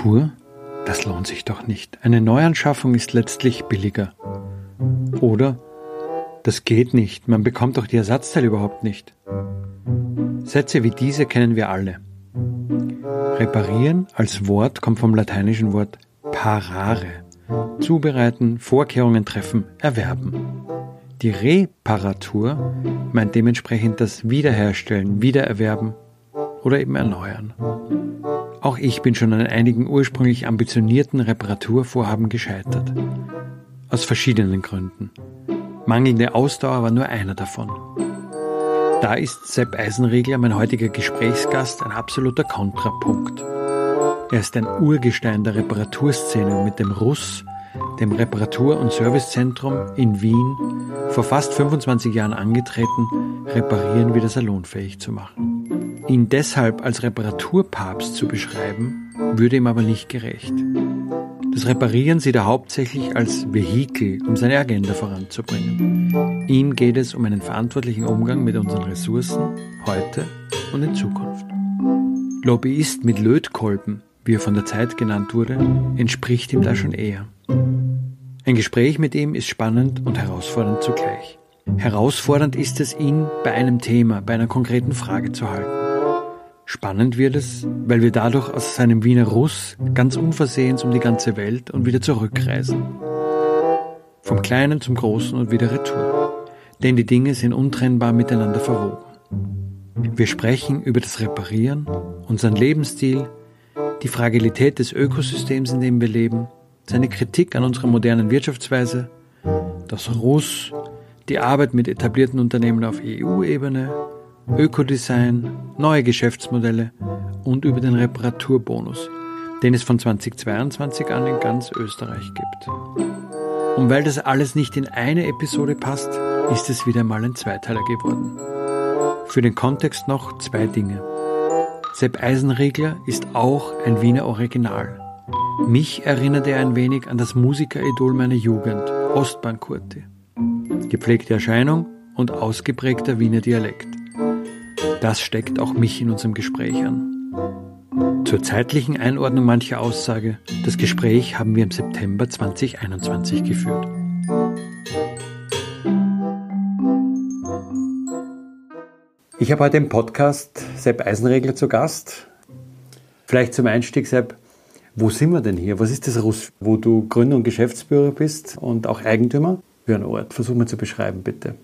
Reparatur? Das lohnt sich doch nicht. Eine Neuanschaffung ist letztlich billiger. Oder? Das geht nicht. Man bekommt doch die Ersatzteile überhaupt nicht. Sätze wie diese kennen wir alle. Reparieren als Wort kommt vom lateinischen Wort parare. Zubereiten, Vorkehrungen treffen, erwerben. Die Reparatur meint dementsprechend das Wiederherstellen, Wiedererwerben oder eben erneuern. Auch ich bin schon an einigen ursprünglich ambitionierten Reparaturvorhaben gescheitert. Aus verschiedenen Gründen. Mangelnde Ausdauer war nur einer davon. Da ist Sepp Eisenregler, mein heutiger Gesprächsgast, ein absoluter Kontrapunkt. Er ist ein Urgestein der Reparaturszene mit dem Russ, dem Reparatur- und Servicezentrum in Wien, vor fast 25 Jahren angetreten, Reparieren wieder salonfähig zu machen. Ihn deshalb als Reparaturpapst zu beschreiben, würde ihm aber nicht gerecht. Das Reparieren sieht er hauptsächlich als Vehikel, um seine Agenda voranzubringen. Ihm geht es um einen verantwortlichen Umgang mit unseren Ressourcen, heute und in Zukunft. Lobbyist mit Lötkolben, wie er von der Zeit genannt wurde, entspricht ihm da schon eher. Ein Gespräch mit ihm ist spannend und herausfordernd zugleich. Herausfordernd ist es, ihn bei einem Thema, bei einer konkreten Frage zu halten. Spannend wird es, weil wir dadurch aus seinem Wiener Russ ganz unversehens um die ganze Welt und wieder zurückreisen. Vom Kleinen zum Großen und wieder retour. Denn die Dinge sind untrennbar miteinander verwoben. Wir sprechen über das Reparieren, unseren Lebensstil, die Fragilität des Ökosystems, in dem wir leben, seine Kritik an unserer modernen Wirtschaftsweise, das Russ, die Arbeit mit etablierten Unternehmen auf EU-Ebene, Ökodesign, neue Geschäftsmodelle und über den Reparaturbonus, den es von 2022 an in ganz Österreich gibt. Und weil das alles nicht in eine Episode passt, ist es wieder mal ein Zweiteiler geworden. Für den Kontext noch zwei Dinge. Sepp Eisenregler ist auch ein Wiener Original. Mich erinnert er ein wenig an das Musikeridol meiner Jugend, Ostbahn Kurti. Gepflegte Erscheinung und ausgeprägter Wiener Dialekt. Das steckt auch mich in unserem Gespräch an. Zur zeitlichen Einordnung mancher Aussage, das Gespräch haben wir im September 2021 geführt. Ich habe heute im Podcast Sepp Eisenregler zu Gast. Vielleicht zum Einstieg, Sepp, wo sind wir denn hier? Was ist das Russ, wo du Gründer und Geschäftsführer bist und auch Eigentümer für einen Ort? Versuch mal zu beschreiben, bitte.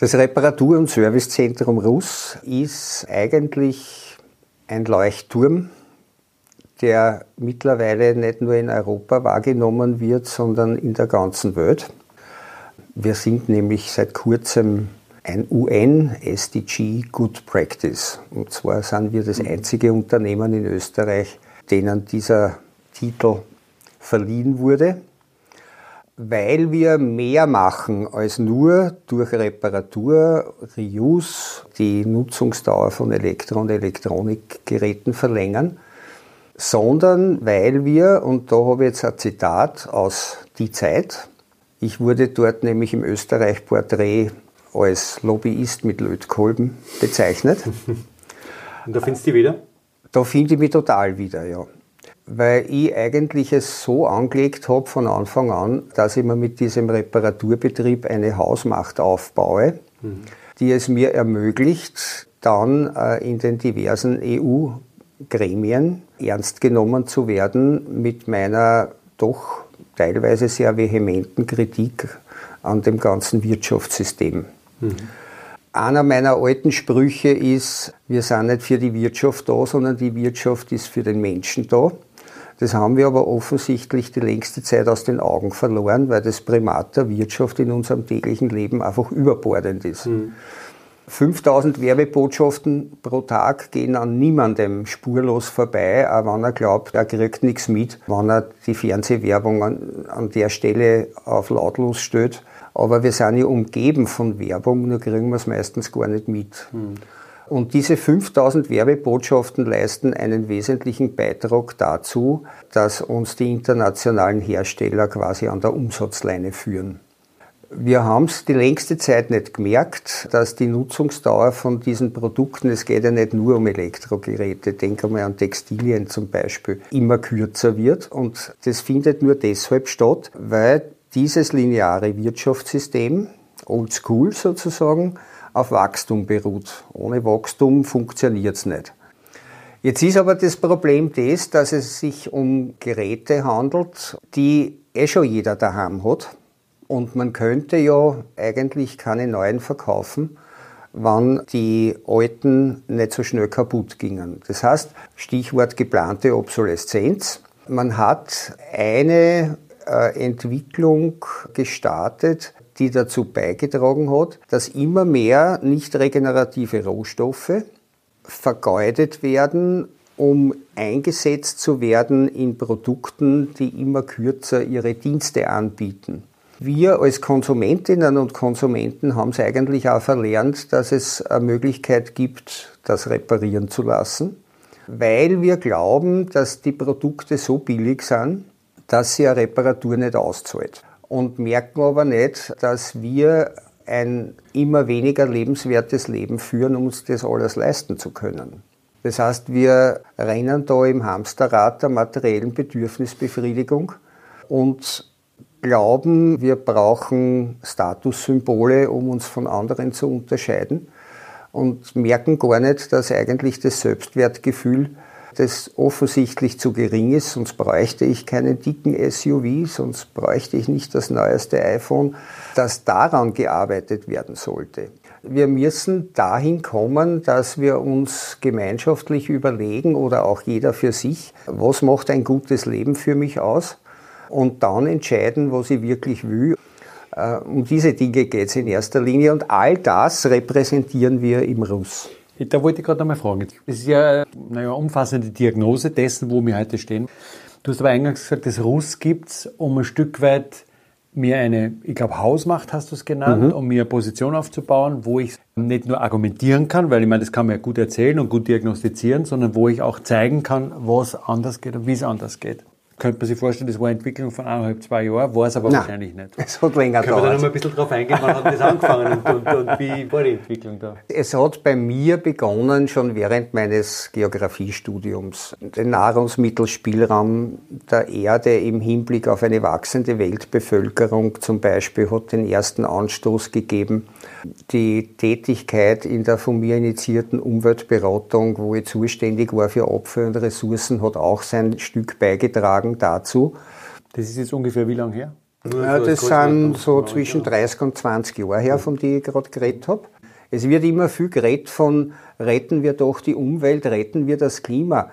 Das Reparatur- und Servicezentrum Russ ist eigentlich ein Leuchtturm, der mittlerweile nicht nur in Europa wahrgenommen wird, sondern in der ganzen Welt. Wir sind nämlich seit kurzem ein UN-SDG Good Practice. Und zwar sind wir das einzige Unternehmen in Österreich, denen dieser Titel verliehen wurde weil wir mehr machen als nur durch Reparatur, Reuse, die Nutzungsdauer von Elektro- und Elektronikgeräten verlängern, sondern weil wir, und da habe ich jetzt ein Zitat aus Die Zeit, ich wurde dort nämlich im Österreich-Porträt als Lobbyist mit Lötkolben bezeichnet. Und da findest du die wieder? Da finde ich mich total wieder, ja weil ich eigentlich es so angelegt habe von Anfang an, dass ich mir mit diesem Reparaturbetrieb eine Hausmacht aufbaue, mhm. die es mir ermöglicht, dann äh, in den diversen EU Gremien ernst genommen zu werden mit meiner doch teilweise sehr vehementen Kritik an dem ganzen Wirtschaftssystem. Mhm. Einer meiner alten Sprüche ist, wir sind nicht für die Wirtschaft da, sondern die Wirtschaft ist für den Menschen da. Das haben wir aber offensichtlich die längste Zeit aus den Augen verloren, weil das Primat der Wirtschaft in unserem täglichen Leben einfach überbordend ist. Mhm. 5000 Werbebotschaften pro Tag gehen an niemandem spurlos vorbei, auch wenn er glaubt, er kriegt nichts mit, wenn er die Fernsehwerbung an, an der Stelle auf lautlos stellt. Aber wir sind ja umgeben von Werbung, nur kriegen wir es meistens gar nicht mit. Hm. Und diese 5000 Werbebotschaften leisten einen wesentlichen Beitrag dazu, dass uns die internationalen Hersteller quasi an der Umsatzleine führen. Wir haben es die längste Zeit nicht gemerkt, dass die Nutzungsdauer von diesen Produkten, es geht ja nicht nur um Elektrogeräte, denke mal an Textilien zum Beispiel, immer kürzer wird. Und das findet nur deshalb statt, weil dieses lineare Wirtschaftssystem, old school sozusagen, auf Wachstum beruht. Ohne Wachstum funktioniert es nicht. Jetzt ist aber das Problem das, dass es sich um Geräte handelt, die eh schon jeder daheim hat. Und man könnte ja eigentlich keine neuen verkaufen, wann die alten nicht so schnell kaputt gingen. Das heißt, Stichwort geplante Obsoleszenz. Man hat eine äh, Entwicklung gestartet, die dazu beigetragen hat, dass immer mehr nicht regenerative Rohstoffe vergeudet werden, um eingesetzt zu werden in Produkten, die immer kürzer ihre Dienste anbieten. Wir als Konsumentinnen und Konsumenten haben es eigentlich auch verlernt, dass es eine Möglichkeit gibt, das reparieren zu lassen, weil wir glauben, dass die Produkte so billig sind, dass sie eine Reparatur nicht auszahlt und merken aber nicht, dass wir ein immer weniger lebenswertes Leben führen, um uns das alles leisten zu können. Das heißt, wir rennen da im Hamsterrad der materiellen Bedürfnisbefriedigung und glauben, wir brauchen Statussymbole, um uns von anderen zu unterscheiden und merken gar nicht, dass eigentlich das Selbstwertgefühl das offensichtlich zu gering ist, sonst bräuchte ich keinen dicken SUV, sonst bräuchte ich nicht das neueste iPhone, dass daran gearbeitet werden sollte. Wir müssen dahin kommen, dass wir uns gemeinschaftlich überlegen oder auch jeder für sich, was macht ein gutes Leben für mich aus und dann entscheiden, was ich wirklich will. Äh, um diese Dinge geht es in erster Linie und all das repräsentieren wir im Russ. Da wollte ich gerade einmal fragen. Das ist ja eine umfassende Diagnose dessen, wo wir heute stehen. Du hast aber eingangs gesagt, das Russ gibt es, um ein Stück weit mir eine, ich glaube, Hausmacht hast du es genannt, mhm. um mir eine Position aufzubauen, wo ich nicht nur argumentieren kann, weil ich meine, das kann man ja gut erzählen und gut diagnostizieren, sondern wo ich auch zeigen kann, was anders geht und wie es anders geht könnte man sich vorstellen, das war eine Entwicklung von eineinhalb, zwei Jahren, war es aber Nein, wahrscheinlich nicht. Es hat länger gedauert. Können wir da noch mal ein bisschen drauf eingehen, wann hat das angefangen und, und, und, wie war die Entwicklung da? Es hat bei mir begonnen schon während meines Geografiestudiums. Den Nahrungsmittelspielraum der Erde im Hinblick auf eine wachsende Weltbevölkerung zum Beispiel hat den ersten Anstoß gegeben. Die Tätigkeit in der von mir initiierten Umweltberatung, wo ich zuständig war für Opfer und Ressourcen, hat auch sein Stück beigetragen dazu. Das ist jetzt ungefähr wie lange her? Ja, das sind so zwischen 30 und 20 Jahre her, von denen ich gerade geredet habe. Es wird immer viel geredet von, retten wir doch die Umwelt, retten wir das Klima.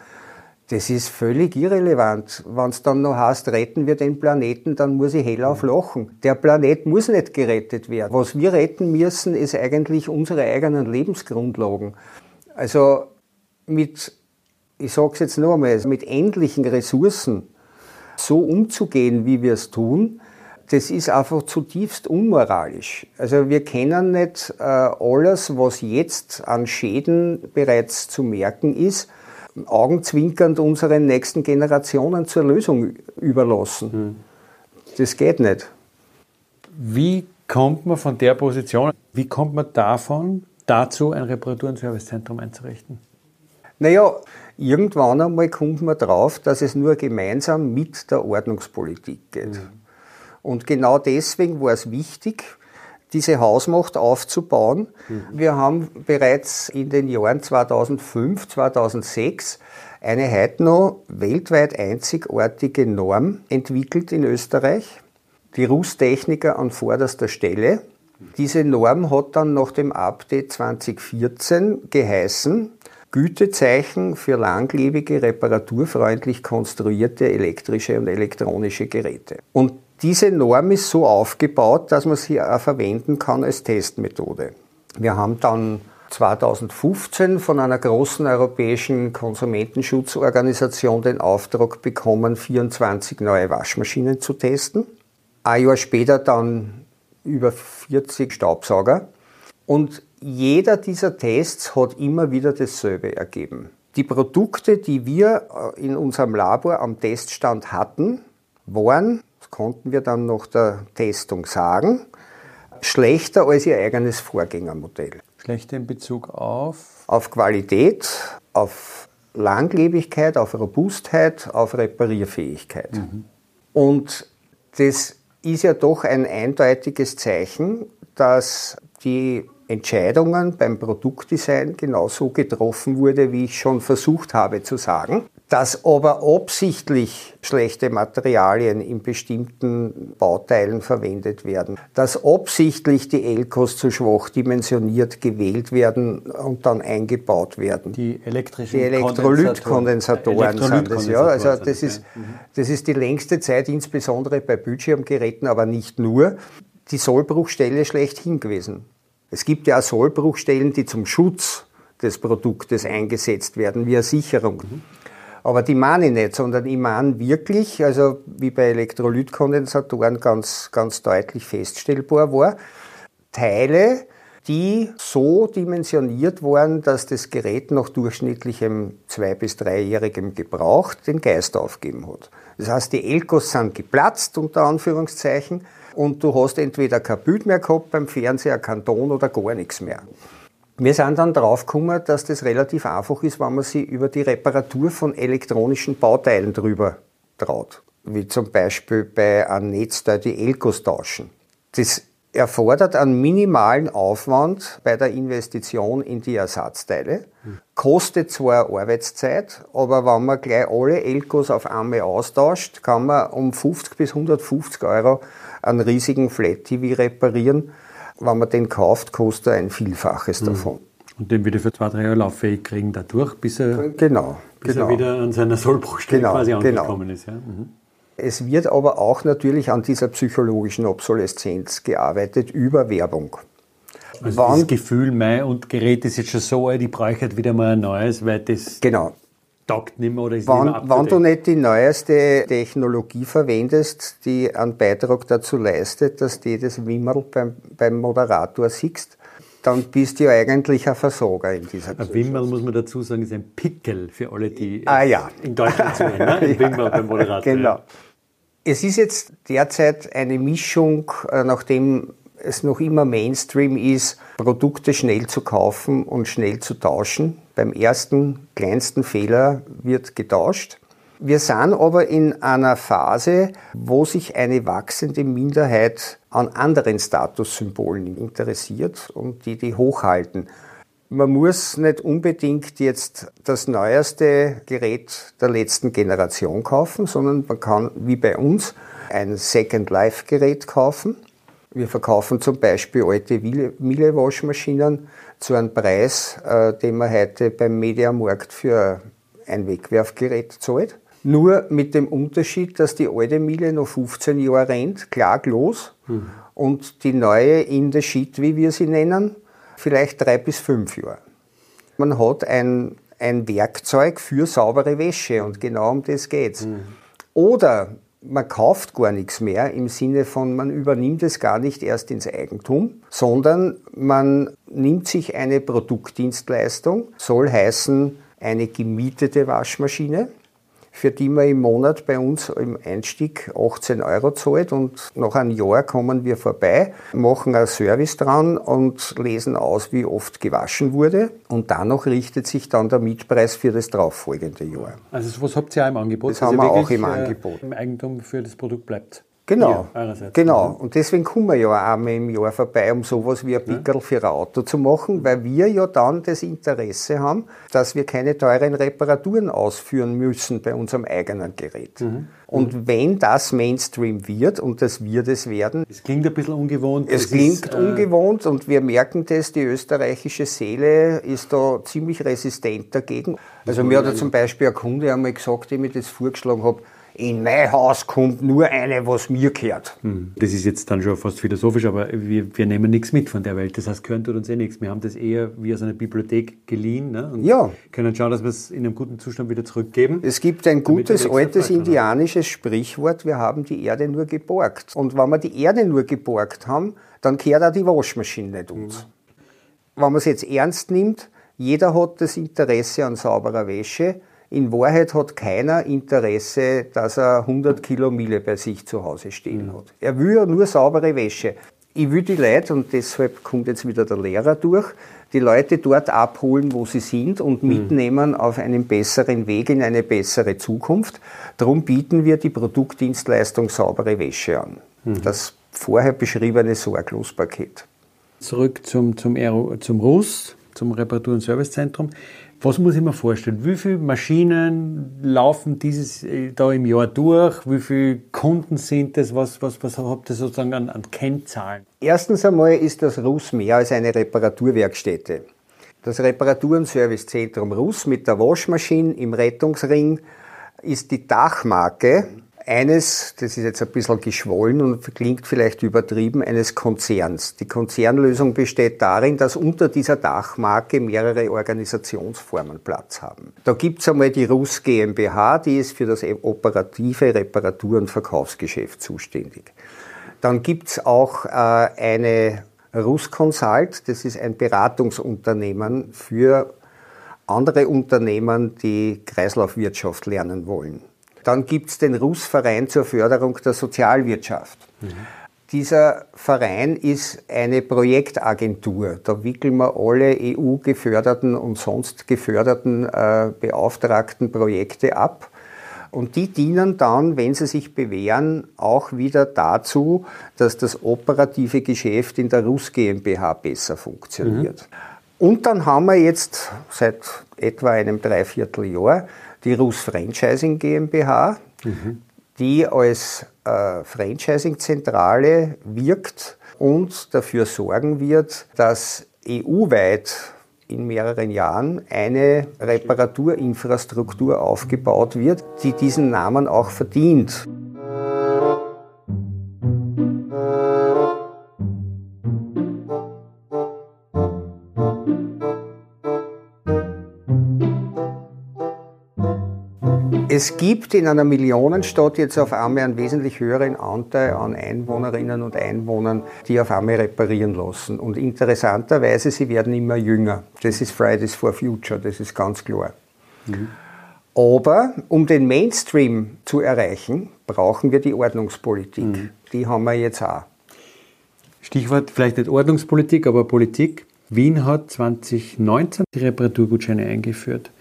Das ist völlig irrelevant. Wenn es dann noch heißt, retten wir den Planeten, dann muss ich hellauf lachen. Der Planet muss nicht gerettet werden. Was wir retten müssen, ist eigentlich unsere eigenen Lebensgrundlagen. Also mit, ich sage es jetzt noch einmal, mit endlichen Ressourcen so umzugehen, wie wir es tun, das ist einfach zutiefst unmoralisch. Also wir kennen nicht äh, alles, was jetzt an Schäden bereits zu merken ist, augenzwinkernd unseren nächsten Generationen zur Lösung überlassen. Hm. Das geht nicht. Wie kommt man von der Position, wie kommt man davon dazu, ein Reparatur- und Servicezentrum einzurichten? Naja, irgendwann einmal kommt man drauf, dass es nur gemeinsam mit der Ordnungspolitik geht. Mhm. Und genau deswegen war es wichtig, diese Hausmacht aufzubauen. Wir haben bereits in den Jahren 2005, 2006 eine heute noch weltweit einzigartige Norm entwickelt in Österreich. Die Russtechniker an vorderster Stelle. Diese Norm hat dann nach dem Update 2014 geheißen, Gütezeichen für langlebige, reparaturfreundlich konstruierte elektrische und elektronische Geräte. Und diese Norm ist so aufgebaut, dass man sie auch verwenden kann als Testmethode. Wir haben dann 2015 von einer großen europäischen Konsumentenschutzorganisation den Auftrag bekommen, 24 neue Waschmaschinen zu testen. Ein Jahr später dann über 40 Staubsauger. Und jeder dieser Tests hat immer wieder dasselbe ergeben. Die Produkte, die wir äh, in unserem Labor am Teststand hatten, waren, konnten wir dann nach der Testung sagen, schlechter als ihr eigenes Vorgängermodell. Schlechter in Bezug auf? Auf Qualität, auf Langlebigkeit, auf Robustheit, auf Reparierfähigkeit. Mhm. Und das ist ja doch ein eindeutiges Zeichen, dass die Entscheidungen beim Produktdesign genauso getroffen wurde, wie ich schon versucht habe zu sagen. Dass aber absichtlich schlechte Materialien in bestimmten Bauteilen verwendet werden, dass absichtlich die Elkos zu schwach dimensioniert gewählt werden und dann eingebaut werden. Die elektrischen die Elektrolytkondensatoren sind das, ja. Also das ist, das ist die längste Zeit, insbesondere bei Bildschirmgeräten, aber nicht nur, die Sollbruchstelle schlechthin gewesen. Es gibt ja auch Sollbruchstellen, die zum Schutz des Produktes eingesetzt werden, wie eine Sicherung. Aber die meine ich nicht, sondern ich meine wirklich, also wie bei Elektrolytkondensatoren ganz, ganz deutlich feststellbar war, Teile, die so dimensioniert waren, dass das Gerät nach durchschnittlichem zwei- bis dreijährigem Gebrauch den Geist aufgeben hat. Das heißt, die Elkos sind geplatzt, unter Anführungszeichen, und du hast entweder kein Bild mehr gehabt beim Fernseher, kein Ton oder gar nichts mehr. Wir sind dann draufgekommen, dass das relativ einfach ist, wenn man sich über die Reparatur von elektronischen Bauteilen drüber traut. Wie zum Beispiel bei einem Netzteil die Elkos tauschen. Das erfordert einen minimalen Aufwand bei der Investition in die Ersatzteile, kostet zwar Arbeitszeit, aber wenn man gleich alle Elkos auf einmal austauscht, kann man um 50 bis 150 Euro einen riesigen Flat TV reparieren wenn man den kauft, kostet er ein Vielfaches mhm. davon. Und den wieder für zwei, drei Jahre lauffähig kriegen dadurch, bis er, genau, bis genau. er wieder an seiner Sollbruchstelle genau, quasi genau. angekommen ist. Ja? Mhm. Es wird aber auch natürlich an dieser psychologischen Obsoleszenz gearbeitet über Werbung. Also Wann, das Gefühl, mein und Gerät ist jetzt schon so alt, ich brauche halt wieder mal ein neues, weil das genau taugt nicht mehr oder ist wenn, nicht mehr wenn du nicht die neueste Technologie verwendest, die einen Beitrag dazu leistet, dass du das Wimmerl beim, beim Moderator siehst, dann bist du ja eigentlich ein Versorger in dieser Ein Wimmerl, muss man dazu sagen, ist ein Pickel für alle, die ah, ja. in Deutschland zuhören. Ne? Ein Wimmerl beim Moderator. Genau. Ja. Es ist jetzt derzeit eine Mischung, äh, nachdem es noch immer Mainstream ist, Produkte schnell zu kaufen und schnell zu tauschen. Beim ersten kleinsten Fehler wird getauscht. Wir sind aber in einer Phase, wo sich eine wachsende Minderheit an anderen Statussymbolen interessiert und die die hochhalten. Man muss nicht unbedingt jetzt das neueste Gerät der letzten Generation kaufen, sondern man kann, wie bei uns, ein Second Life Gerät kaufen. Wir verkaufen zum Beispiel alte Miele-Waschmaschinen zu einem Preis, äh, den man heute beim Mediamarkt für ein Wegwerfgerät zahlt. Nur mit dem Unterschied, dass die alte Miele noch 15 Jahre rennt, klaglos, mhm. und die neue in the shit, wie wir sie nennen, vielleicht drei bis fünf Jahre. Man hat ein, ein Werkzeug für saubere Wäsche und genau um das geht's. Mhm. Oder man kauft gar nichts mehr im Sinne von, man übernimmt es gar nicht erst ins Eigentum, sondern man nimmt sich eine Produktdienstleistung, soll heißen eine gemietete Waschmaschine, für die man im Monat bei uns im Einstieg 18 Euro zahlt und nach einem Jahr kommen wir vorbei, machen einen Service dran und lesen aus, wie oft gewaschen wurde und danach richtet sich dann der Mietpreis für das darauffolgende Jahr. Also was habt ihr auch im Angebot? Das haben also wir auch im äh, Angebot. Im Eigentum für das Produkt bleibt. Genau, Ja, genau. Und deswegen kommen wir ja auch einmal im Jahr vorbei, um sowas wie ein Pickel für ein Auto zu machen, weil wir ja dann das Interesse haben, dass wir keine teuren Reparaturen ausführen müssen bei unserem eigenen Gerät. Und wenn das Mainstream wird, und das wird es werden, Es klingt ein bisschen ungewohnt. es ist, klingt äh, ungewohnt und wir merken das, die österreichische Seele ist da ziemlich resistent dagegen. Also mir hat ja zum Beispiel ein Kunde einmal gesagt, dem ich das vorgeschlagen habe, in mein Haus kommt nur eine, was mir gehört. Das ist jetzt dann schon fast philosophisch, aber wir, wir nehmen nichts mit von der Welt. Das heißt, gehören tut uns eh nichts. Wir haben das eher wie aus einer Bibliothek geliehen ne? und Ja. können schauen, dass wir es in einem guten Zustand wieder zurückgeben. Es gibt ein gutes altes indianisches Sprichwort, wir haben die Erde nur geborgt. Und wenn wir die Erde nur geborgt haben, dann kehrt auch die Waschmaschine nicht uns. Wenn man es jetzt ernst nimmt, jeder hat das Interesse an sauberer Wäsche. In Wahrheit hat keiner Interesse, dass er 100 Kilo Miele bei sich zu Hause stehen hat. Er will ja nur saubere Wäsche. Ich will die Leute, und deshalb kommt jetzt wieder der Lehrer durch, die Leute dort abholen, wo sie sind und mitnehmen auf einen besseren Weg in eine bessere Zukunft. Darum bieten wir die Produktdienstleistung saubere Wäsche an. Das vorher beschriebene Sorglospaket. Zurück zum, zum, Aero, zum RUS, zum Reparatur- und Servicezentrum. Was muss ich mir vorstellen? Wie viele Maschinen laufen dieses äh, da im Jahr durch? Wie viele Kunden sind das? Was, was, was habt ihr sozusagen an, an Kennzahlen? Erstens einmal ist das RUS mehr als eine Reparaturwerkstätte. Das Reparatur- und Servicezentrum RUS mit der Waschmaschine im Rettungsring ist die Dachmarke eines, das ist jetzt ein bisschen geschwollen und klingt vielleicht übertrieben, eines Konzerns. Die Konzernlösung besteht darin, dass unter dieser Dachmarke mehrere Organisationsformen Platz haben. Da gibt's einmal die RUS GmbH, die ist für das operative Reparatur- und Verkaufsgeschäft zuständig. Dann gibt's auch äh, eine Rus Consult, das ist ein Beratungsunternehmen für andere Unternehmen, die Kreislaufwirtschaft lernen wollen. Dann gibt's den Rus-Verein zur Förderung der Sozialwirtschaft. Dieser Verein ist eine Projektagentur. Da wickeln wir alle EU-geförderten und sonst geförderten äh, beauftragten Projekte ab. Und die dienen dann, wenn sie sich bewähren, auch wieder dazu, dass das operative Geschäft in der Rus GmbH besser funktioniert. Und dann haben wir jetzt seit etwa einem Dreivierteljahr die Rus Franchising GmbH, die als äh, Franchising-Zentrale wirkt und dafür sorgen wird, dass EU-weit in mehreren Jahren eine Reparaturinfrastruktur aufgebaut wird, die diesen Namen auch verdient. Es gibt in einer Millionenstadt jetzt auf einmal einen wesentlich höheren Anteil an Einwohnerinnen und Einwohnern, die auf einmal reparieren lassen. Und interessanterweise, sie werden immer jünger. Das ist Fridays for Future, das ist ganz klar. Aber um den Mainstream zu erreichen, brauchen wir die Ordnungspolitik. Die haben wir jetzt auch. Stichwort vielleicht nicht Ordnungspolitik, aber Politik. Wien hat 2019 die Reparaturgutscheine eingeführt.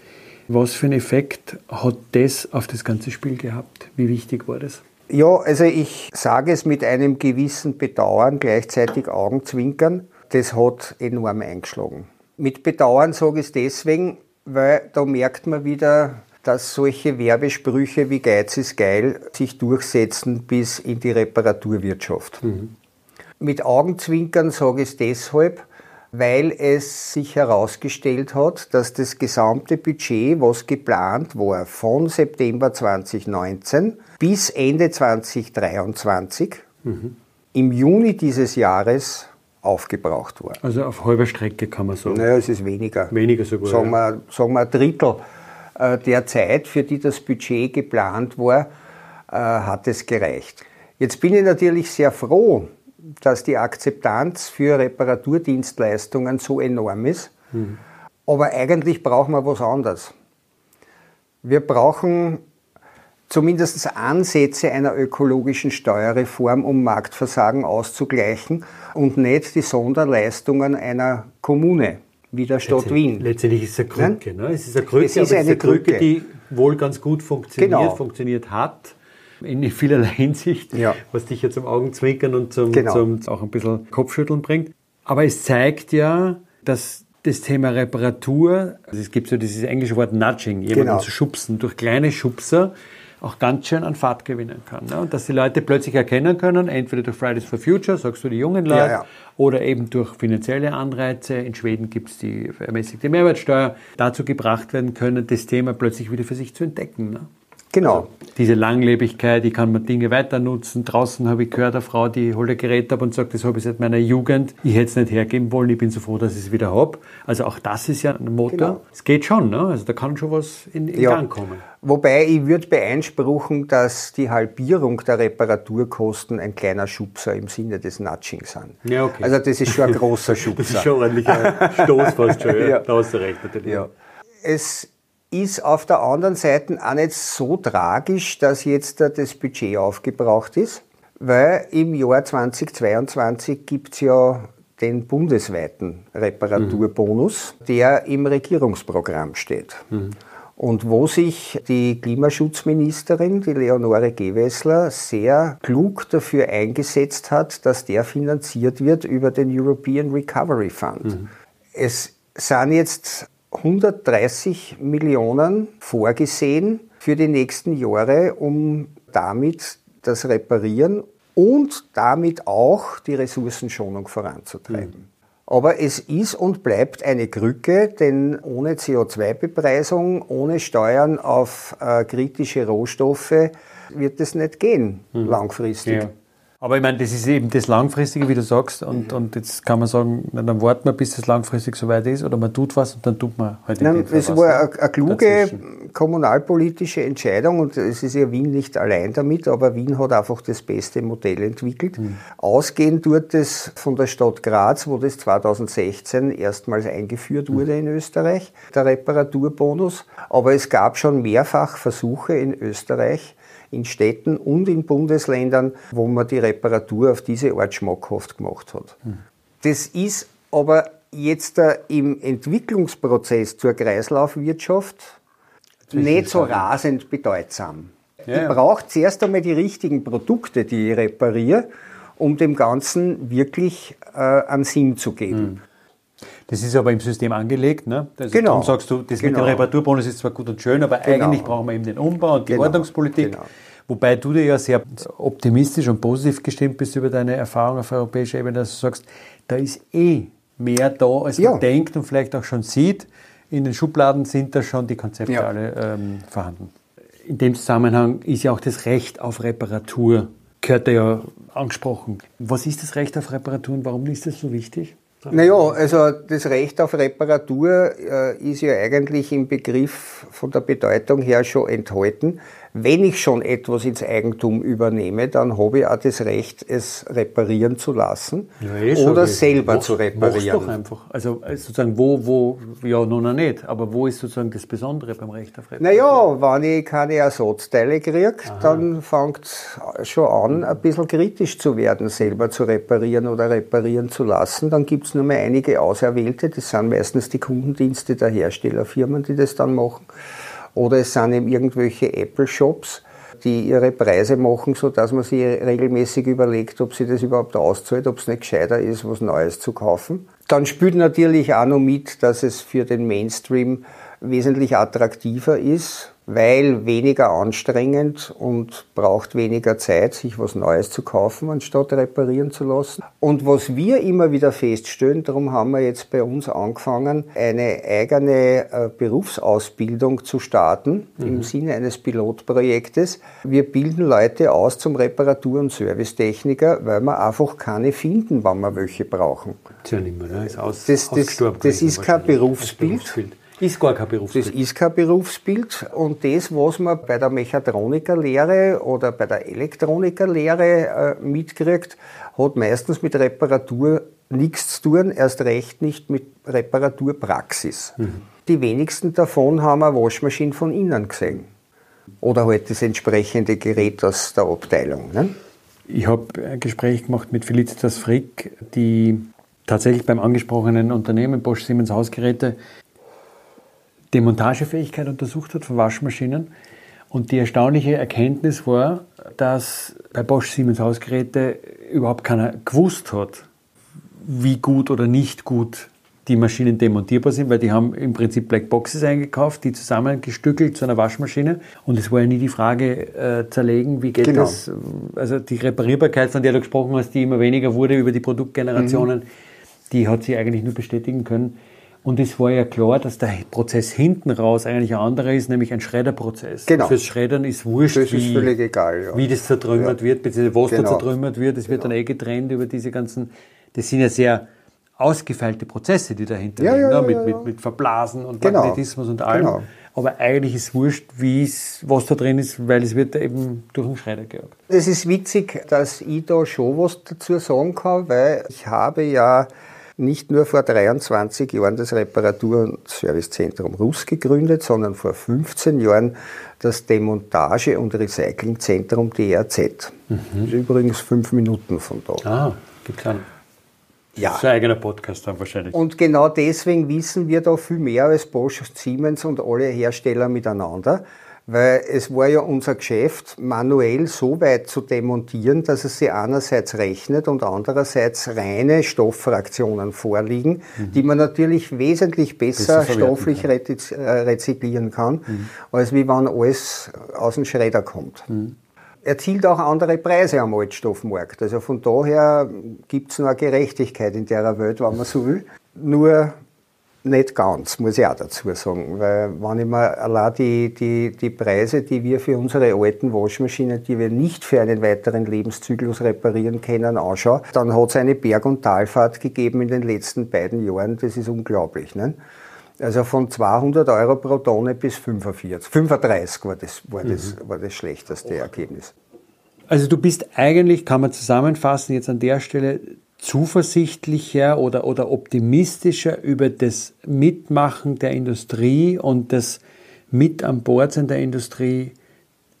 Was für einen Effekt hat das auf das ganze Spiel gehabt? Wie wichtig war das? Ja, also ich sage es mit einem gewissen Bedauern, gleichzeitig Augenzwinkern. Das hat enorm eingeschlagen. Mit Bedauern sage ich es deswegen, weil da merkt man wieder, dass solche Werbesprüche wie Geiz ist geil sich durchsetzen bis in die Reparaturwirtschaft. Mit Augenzwinkern sage ich es deshalb, weil es sich herausgestellt hat, dass das gesamte Budget, was geplant war, von September 2019 bis Ende 2023 im Juni dieses Jahres aufgebraucht war. Also auf halber Strecke kann man sagen. Naja, es ist weniger. Weniger sogar, Sagen wir, sagen wir ein Drittel äh, der Zeit, für die das Budget geplant war, äh, hat es gereicht. Jetzt bin ich natürlich sehr froh, dass die Akzeptanz für Reparaturdienstleistungen so enorm ist. Aber eigentlich brauchen wir was anderes. Wir brauchen zumindest Ansätze einer ökologischen Steuerreform, um Marktversagen auszugleichen und nicht die Sonderleistungen einer Kommune wie der Stadt Wien. Letztendlich ist es eine Krücke. Ne? Es ist eine Krücke, Es ist eine eine Krücke, Krücke. die wohl ganz gut funktioniert, Genau. funktioniert hat. In vielerlei Hinsicht, Ja. was dich ja zum Augenzwinkern und zum, Genau. zum auch ein bisschen Kopfschütteln bringt. Aber es zeigt ja, dass das Thema Reparatur, also es gibt so dieses englische Wort Nudging, jemanden Genau. zu schubsen, durch kleine Schubser auch ganz schön an Fahrt gewinnen kann. Ne? Und dass die Leute plötzlich erkennen können, entweder durch Fridays for Future, sagst du die jungen Leute, Ja, ja. oder eben durch finanzielle Anreize. In Schweden gibt es die ermäßigte Mehrwertsteuer, dazu gebracht werden können, das Thema plötzlich wieder für sich zu entdecken. Ne? Genau. Diese Langlebigkeit, die kann man Dinge weiter nutzen. Draußen habe ich gehört, eine Frau, die holt ein Gerät ab und sagt, das habe ich seit meiner Jugend. Ich hätte es nicht hergeben wollen, ich bin so froh, dass ich es wieder habe. Also auch das ist ja ein Motor. Genau. Es geht schon, ne? also da kann schon was in, in Ja. Gang kommen. Wobei ich würde beeinspruchen, dass die Halbierung der Reparaturkosten ein kleiner Schubser im Sinne des Nudging sind. Ja, okay. Also das ist schon ein großer Schubser. Das ist schon ordentlich ein Stoß fast schon, ja. Ja. da hast du recht natürlich. Ja. Es ist auf der anderen Seite auch nicht so tragisch, dass jetzt da das Budget aufgebraucht ist, weil im Jahr 2022 gibt es ja den bundesweiten Reparaturbonus, der im Regierungsprogramm steht. Und wo sich die Klimaschutzministerin, die Leonore Gewessler, sehr klug dafür eingesetzt hat, dass der finanziert wird über den European Recovery Fund. Es sind jetzt 130 Millionen vorgesehen für die nächsten Jahre, um damit das Reparieren und damit auch die Ressourcenschonung voranzutreiben. Aber es ist und bleibt eine Krücke, denn ohne CO2-Bepreisung, ohne Steuern auf äh, kritische Rohstoffe wird es nicht gehen, langfristig. Ja. Aber ich meine, das ist eben das Langfristige, wie du sagst. Und, und jetzt kann man sagen, na, dann warten wir, bis es langfristig soweit ist. Oder man tut was und dann tut man halt in Nein, es was, war ne? eine, eine kluge Dazwischen. kommunalpolitische Entscheidung und es ist ja Wien nicht allein damit, aber Wien hat einfach das beste Modell entwickelt. Hm. Ausgehend tut es von der Stadt Graz, wo das 2016 erstmals eingeführt Hm. wurde in Österreich, der Reparaturbonus. Aber es gab schon mehrfach Versuche in Österreich, in Städten und in Bundesländern, wo man die Reparatur auf diese Art schmackhaft gemacht hat. Hm. Das ist aber jetzt äh, im Entwicklungsprozess zur Kreislaufwirtschaft nicht so rasend bedeutsam. Ja, ich ja. brauche zuerst einmal die richtigen Produkte, die ich repariere, um dem Ganzen wirklich äh, einen Sinn zu geben. Das ist aber im System angelegt. Ne? Also Genau. Darum sagst du, das mit Genau. dem Reparaturbonus ist zwar gut und schön, aber Genau. eigentlich brauchen wir eben den Umbau und die Genau. Ordnungspolitik. Genau. Wobei du dir ja sehr optimistisch und positiv gestimmt bist über deine Erfahrung auf europäischer Ebene, dass du sagst, da ist eh mehr da, als Ja. man denkt und vielleicht auch schon sieht. In den Schubladen sind da schon die Konzepte Ja. alle ähm, vorhanden. In dem Zusammenhang ist ja auch das Recht auf Reparatur, gehört da ja angesprochen. Was ist das Recht auf Reparatur und warum ist das so wichtig? Naja, also das Recht auf Reparatur äh, ist ja eigentlich im Begriff von der Bedeutung her schon enthalten. Wenn ich schon etwas ins Eigentum übernehme, dann habe ich auch das Recht, es reparieren zu lassen oder selber zu Mach's reparieren. doch einfach. Also äh, sozusagen, wo, wo, ja, nun noch nicht, aber wo ist sozusagen das Besondere beim Recht auf Reparatur? Naja, wenn ich keine Ersatzteile kriege, dann fängt es schon an, ein bisschen kritisch zu werden, selber zu reparieren oder reparieren zu lassen. Dann gibt es nur mehr einige Auserwählte, das sind meistens die Kundendienste der Herstellerfirmen, die das dann machen. Oder es sind eben irgendwelche Apple-Shops, die ihre Preise machen, sodass man sich regelmäßig überlegt, ob sie das überhaupt auszahlt, ob es nicht gescheiter ist, was Neues zu kaufen. Dann spielt natürlich auch noch mit, dass es für den Mainstream wesentlich attraktiver ist, weil weniger anstrengend und braucht weniger Zeit, sich was Neues zu kaufen, anstatt reparieren zu lassen. Und was wir immer wieder feststellen, darum haben wir jetzt bei uns angefangen, eine eigene äh, Berufsausbildung zu starten im Sinne eines Pilotprojektes. Wir bilden Leute aus zum Reparatur- und Servicetechniker, weil wir einfach keine finden, wann wir welche brauchen. Ist ja nicht mehr, ne? Ist aus, Das- das- das ist kein. Berufsbild. Ist gar kein Das Berufsbild. ist kein Berufsbild und das, was man bei der Mechatronikerlehre oder bei der Elektronikerlehre äh, mitkriegt, hat meistens mit Reparatur nichts zu tun, erst recht nicht mit Reparaturpraxis. Die wenigsten davon haben eine Waschmaschine von innen gesehen. Oder halt das entsprechende Gerät aus der Abteilung. Ne? Ich habe ein Gespräch gemacht mit Felicitas Frick, die tatsächlich beim angesprochenen Unternehmen Bosch Siemens Hausgeräte die Montagefähigkeit untersucht hat von Waschmaschinen. Und die erstaunliche Erkenntnis war, dass bei Bosch Siemens Hausgeräte überhaupt keiner gewusst hat, wie gut oder nicht gut die Maschinen demontierbar sind, weil die haben im Prinzip Blackboxes eingekauft, die zusammengestückelt zu einer Waschmaschine. Und es war ja nie die Frage äh, zerlegen, wie geht Genau. das? Also die Reparierbarkeit, von der du gesprochen hast, die immer weniger wurde über die Produktgenerationen, die hat sie eigentlich nur bestätigen können. Und es war ja klar, dass der Prozess hinten raus eigentlich ein anderer ist, nämlich ein Schredderprozess. Genau. Fürs Schreddern ist wurscht, Das ist wie, völlig egal, ja. wie das zertrümmert Ja. wird, beziehungsweise was da Genau. zertrümmert wird. Es wird dann eh getrennt über diese ganzen, das sind ja sehr ausgefeilte Prozesse, die dahinter Ja, liegen, ja, ne? ja, mit, ja. Mit, mit Verblasen und Genau. Magnetismus und allem. Genau. Aber eigentlich ist wurscht, wie es, was da drin ist, weil es wird eben durch den Schredder gejagt. Es ist witzig, dass ich da schon was dazu sagen kann, weil ich habe ja nicht nur vor 23 Jahren das Reparatur- und Servicezentrum Russ gegründet, sondern vor 15 Jahren das Demontage- und Recyclingzentrum DRZ. Das ist übrigens fünf Minuten von da. Ah, gibt's einen. Ja. Das ist ein eigener Podcast dann wahrscheinlich. Und genau deswegen wissen wir da viel mehr als Bosch, Siemens und alle Hersteller miteinander. Weil es war ja unser Geschäft, manuell so weit zu demontieren, dass es sich einerseits rechnet und andererseits reine Stofffraktionen vorliegen, die man natürlich wesentlich besser, Besser stofflich kann. äh, rezyklieren kann, als wie wenn alles aus dem Schredder kommt erzielt auch andere Preise am Altstoffmarkt. Also von daher gibt es noch eine Gerechtigkeit in der Welt, wenn man so will. Nur nicht ganz, muss ich auch dazu sagen. Weil wenn ich mir allein die, die, die Preise, die wir für unsere alten Waschmaschinen, die wir nicht für einen weiteren Lebenszyklus reparieren können, anschaue, dann hat es eine Berg- und Talfahrt gegeben in den letzten beiden Jahren. Das ist unglaublich. Ne? Also von 200 Euro pro Tonne bis 45. 35 war das, war das, war das schlechteste Ergebnis. Also du bist eigentlich, kann man zusammenfassen, jetzt an der Stelle zuversichtlicher oder, oder optimistischer über das Mitmachen der Industrie und das Mit an Bord sein der Industrie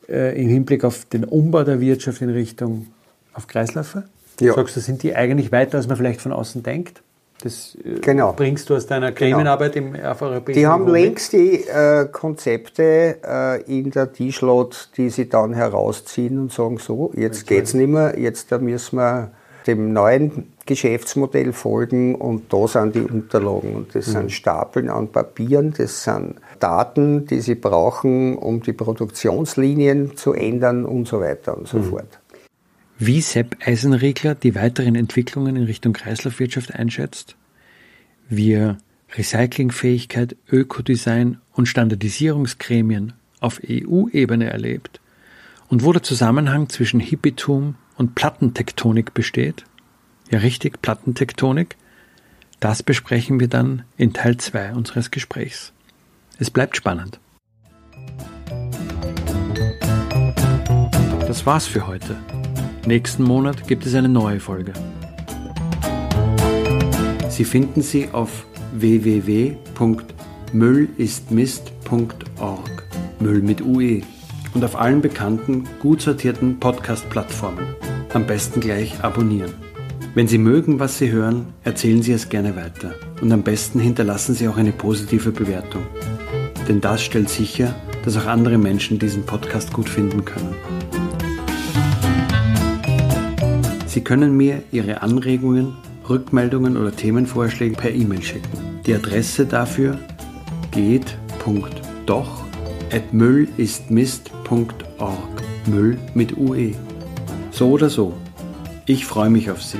äh, im Hinblick auf den Umbau der Wirtschaft in Richtung auf Kreisläufe? Ja. Sagst du, sind die eigentlich weiter, als man vielleicht von außen denkt? Das äh, Genau. bringst du aus deiner Gremienarbeit im auf europäischen Die haben längst die äh, Konzepte äh, in der Tischlot, die sie dann herausziehen und sagen, so, jetzt geht's nicht mehr, jetzt da müssen wir dem neuen Geschäftsmodell folgen und da sind die Unterlagen. Und das sind Stapeln an Papieren, das sind Daten, die sie brauchen, um die Produktionslinien zu ändern und so weiter und so fort. Wie Sepp Eisenregler die weiteren Entwicklungen in Richtung Kreislaufwirtschaft einschätzt, wie er Recyclingfähigkeit, Ökodesign und Standardisierungsgremien auf EU-Ebene erlebt und wo der Zusammenhang zwischen Hippietum und Plattentektonik besteht, ja richtig, Plattentektonik, das besprechen wir dann in Teil 2 unseres Gesprächs. Es bleibt spannend. Das war's für heute. Nächsten Monat gibt es eine neue Folge. Sie finden sie auf www.müllistmist.org. Müll mit UE. Und auf allen bekannten, gut sortierten Podcast-Plattformen. Am besten gleich abonnieren. Wenn Sie mögen, was Sie hören, erzählen Sie es gerne weiter. Und am besten hinterlassen Sie auch eine positive Bewertung. Denn das stellt sicher, dass auch andere Menschen diesen Podcast gut finden können. Sie können mir Ihre Anregungen, Rückmeldungen oder Themenvorschläge per E-Mail schicken. Die Adresse dafür geht.doch.müllistmist.org. Müll mit UE. So oder so. Ich freue mich auf Sie.